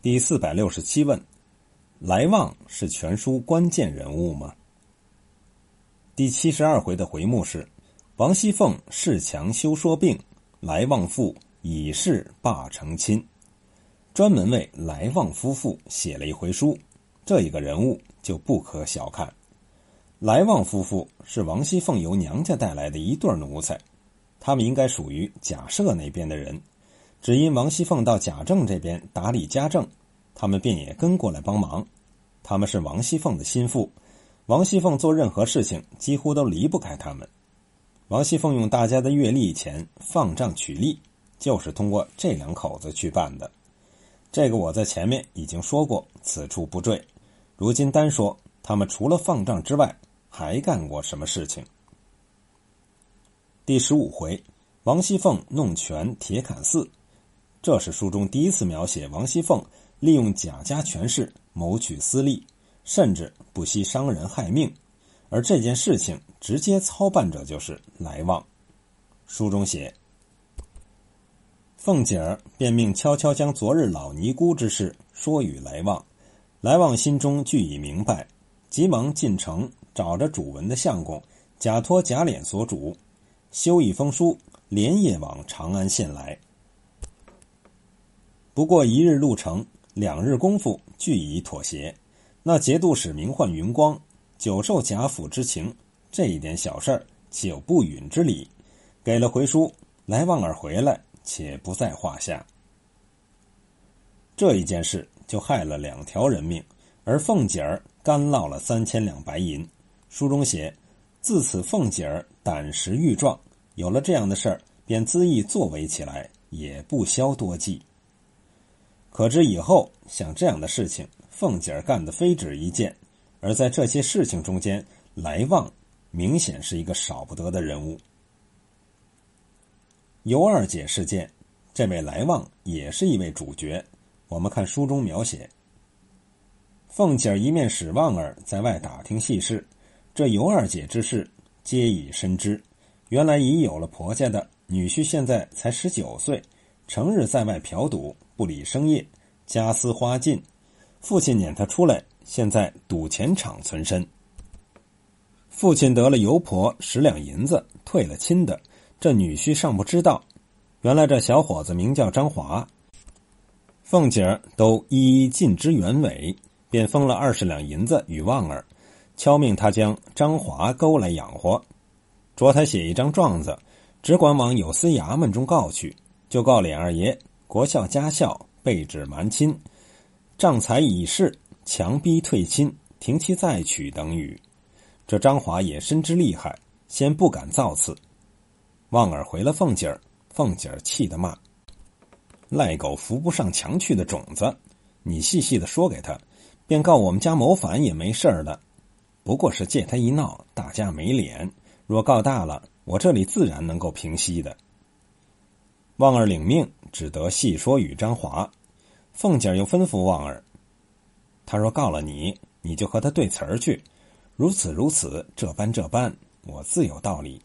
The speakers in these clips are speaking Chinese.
第四百六十七问：来旺是全书关键人物吗？第七十二回的回目是：王熙凤恃强休说病，来旺父以势霸成亲。专门为来旺夫妇写了一回书，这一个人物就不可小看。来旺夫妇是王熙凤由娘家带来的一对奴才，他们应该属于贾赦那边的人，只因王熙凤到贾政这边打理家政，他们便也跟过来帮忙。他们是王熙凤的心腹，王熙凤做任何事情几乎都离不开他们。王熙凤用大家的月例钱放账取利，就是通过这两口子去办的。这个我在前面已经说过，此处不赘。如今单说他们除了放账之外。还干过什么事情？第十五回，王熙凤弄权铁槛寺，这是书中第一次描写王熙凤利用贾家权势谋取私利，甚至不惜伤人害命。而这件事情直接操办者就是来旺。书中写，凤姐儿便命悄悄将昨日老尼姑之事说与来旺，来旺心中俱已明白，急忙进城。找着主文的相公，假托贾琏所主，修一封书，连夜往长安县来。不过一日路程，两日功夫，俱已妥协。那节度使名唤云光，久受贾府之情，这一点小事儿岂有不允之理？给了回书，来旺儿回来，且不在话下。这一件事就害了两条人命，而凤姐儿干落了三千两白银。书中写，自此凤姐儿胆识愈壮，有了这样的事儿，便恣意作为起来，也不消多计。可知以后像这样的事情，凤姐儿干的非止一件，而在这些事情中间，来旺明显是一个少不得的人物。尤二姐事件，这位来旺也是一位主角。我们看书中描写，凤姐儿一面使旺儿在外打听细事。这尤二姐之事，皆已深知。原来已有了婆家的女婿，现在才十九岁，成日在外嫖赌，不理生业，家私花尽。父亲撵他出来，现在赌钱场存身。父亲得了尤婆十两银子，退了亲的。这女婿尚不知道，原来这小伙子名叫张华。凤姐儿都一一尽知原委，便封了二十两银子与旺儿。敲命他将张华勾来养活，着他写一张状子，只管往有司衙门中告去，就告脸二爷国孝家孝，被指瞒亲，仗财已逝，强逼退亲，停妻再娶等语。这张华也深知厉害，先不敢造次。旺儿回了凤姐儿，凤姐儿气得骂：“赖狗扶不上墙去的种子！你细细的说给他，便告我们家谋反也没事儿的。”不过是借他一闹，大家没脸。若告大了，我这里自然能够平息的。旺儿领命，只得细说与张华。凤姐又吩咐旺儿：“他若告了你，你就和他对词儿去，如此如此，这般这般，我自有道理。”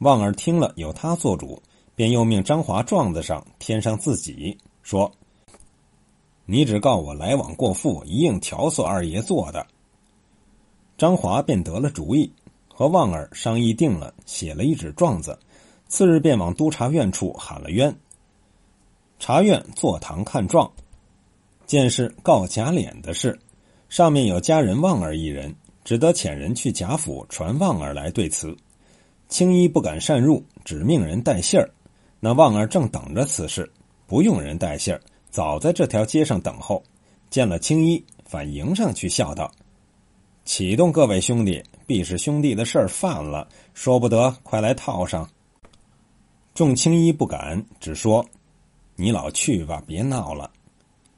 旺儿听了，有他做主，便又命张华状子上添上自己，说：“你只告我来往过户，一应调唆二爷做的。”张华便得了主意，和旺儿商议定了，写了一纸状子，次日便往督察院处喊了冤。察院坐堂看状，见是告贾琏的事，上面有家人旺儿一人，只得遣人去贾府传旺儿来对词。青衣不敢擅入，只命人带信儿。那旺儿正等着此事，不用人带信儿，早在这条街上等候，见了青衣，反迎上去笑道。启动各位兄弟，必是兄弟的事儿犯了，说不得，快来套上。众青衣不敢，只说：“你老去吧，别闹了。”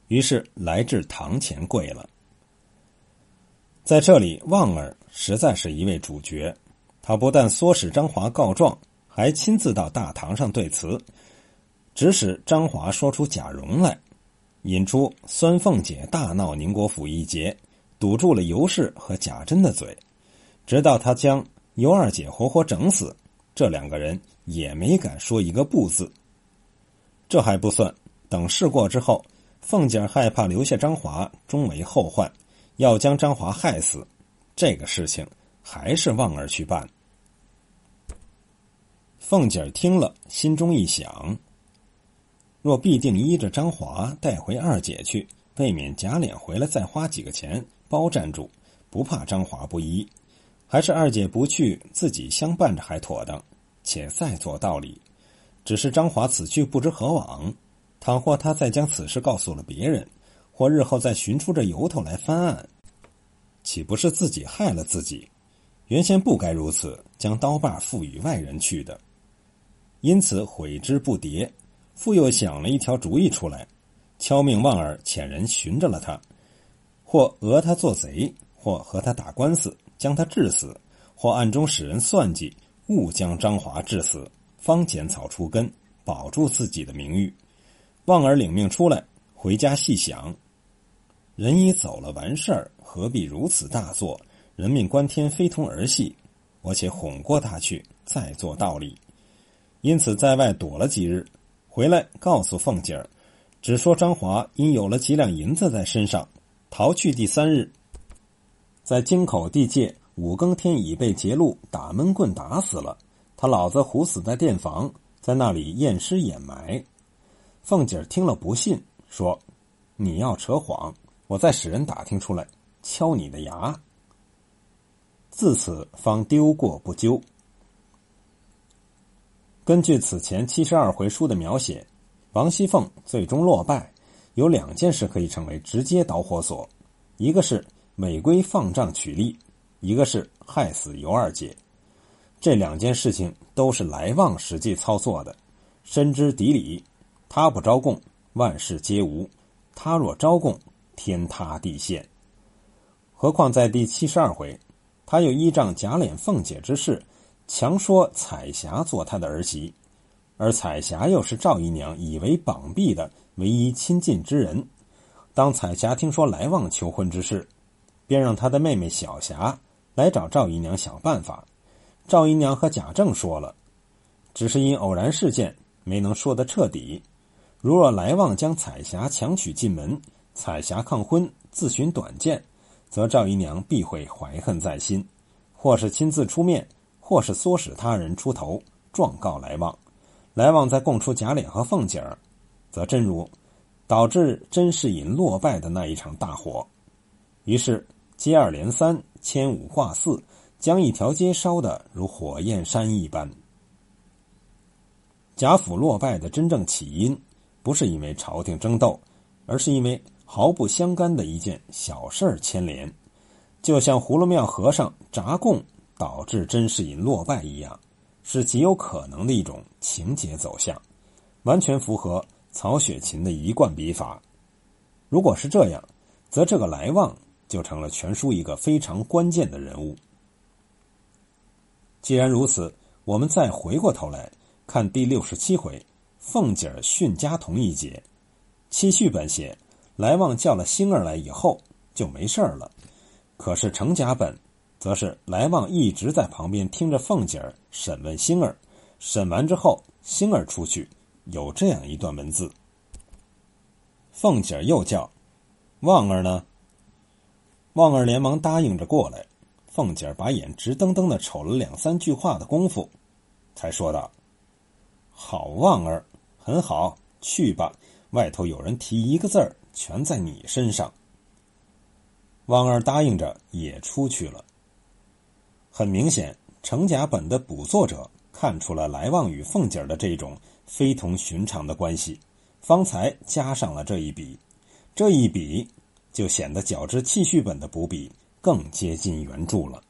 于是来至堂前跪了。在这里，旺儿实在是一位主角，他不但唆使张华告状，还亲自到大堂上对词，指使张华说出贾蓉来，引出孙凤姐大闹宁国府一节。堵住了尤氏和贾珍的嘴，直到他将尤二姐活活整死，这两个人也没敢说一个不字。这还不算，等事过之后，凤姐害怕留下张华，终为后患，要将张华害死。这个事情还是旺儿去办。凤姐听了，心中一想：若必定依着张华带回二姐去，未免假脸回来再花几个钱包占住，不怕张华不依。还是二姐不去，自己相伴着还妥当。且再做道理，只是张华此去不知何往。倘或他再将此事告诉了别人，或日后再寻出这由头来翻案，岂不是自己害了自己？原先不该如此，将刀把赋予外人去的。因此悔之不迭，复又想了一条主意出来，敲命旺儿遣人寻着了他，或讹他做贼，或和他打官司，将他致死，或暗中使人算计。误将张华致死，方剪草除根，保住自己的名誉。望儿领命出来，回家细想：人已走了，完事儿，何必如此大作？人命关天，非同儿戏。我且哄过他去，再做道理。因此在外躲了几日，回来告诉凤姐儿，只说张华因有了几两银子在身上，逃去第三日，在京口地界。五更天已被劫路打闷棍打死了，他老子虎死在店房，在那里验尸掩埋。凤姐听了不信，说：“你要扯谎，我再使人打听出来，敲你的牙。”自此方丢过不究。根据此前七十二回书的描写，王熙凤最终落败，有两件事可以成为直接导火索：一个是违规放账取利。一个是害死尤二姐，这两件事情都是来旺实际操作的，深知底里，他不招供，万事皆无；他若招供，天塌地陷。何况在第七十二回，他又依仗贾琏凤姐之事，强说彩霞做他的儿媳，而彩霞又是赵姨娘以为绑臂的唯一亲近之人。当彩霞听说来旺求婚之事，便让他的妹妹小霞。来找赵姨娘想办法，赵姨娘和贾政说了，只是因偶然事件没能说得彻底。如若来旺将彩霞强娶进门，彩霞抗婚自寻短见，则赵姨娘必会怀恨在心，或是亲自出面，或是唆使他人出头状告来旺。来旺再供出贾琏和凤姐儿，则真如导致甄士隐落败的那一场大火。于是接二连三。牵五挂四，将一条街烧得如火焰山一般。贾府落败的真正起因，不是因为朝廷争斗，而是因为毫不相干的一件小事儿牵连，就像葫芦庙和尚砸供导致甄士隐落败一样，是极有可能的一种情节走向，完全符合曹雪芹的一贯笔法。如果是这样，则这个来旺。就成了全书一个非常关键的人物。既然如此，我们再回过头来看第六十七回凤姐儿训家童一节，七序本写来旺叫了星儿来以后就没事儿了，可是程甲本则是来旺一直在旁边听着凤姐儿审问星儿，审完之后星儿出去，有这样一段文字：凤姐儿又叫旺儿呢。旺儿连忙答应着过来，凤姐儿把眼直瞪瞪的瞅了两三句话的功夫，才说道：“好，旺儿，很好，去吧。外头有人提一个字儿，全在你身上。”旺儿答应着也出去了。很明显，程甲本的补作者看出了来旺与凤姐儿的这种非同寻常的关系，方才加上了这一笔，这一笔。就显得较之气续本的补笔更接近原著了。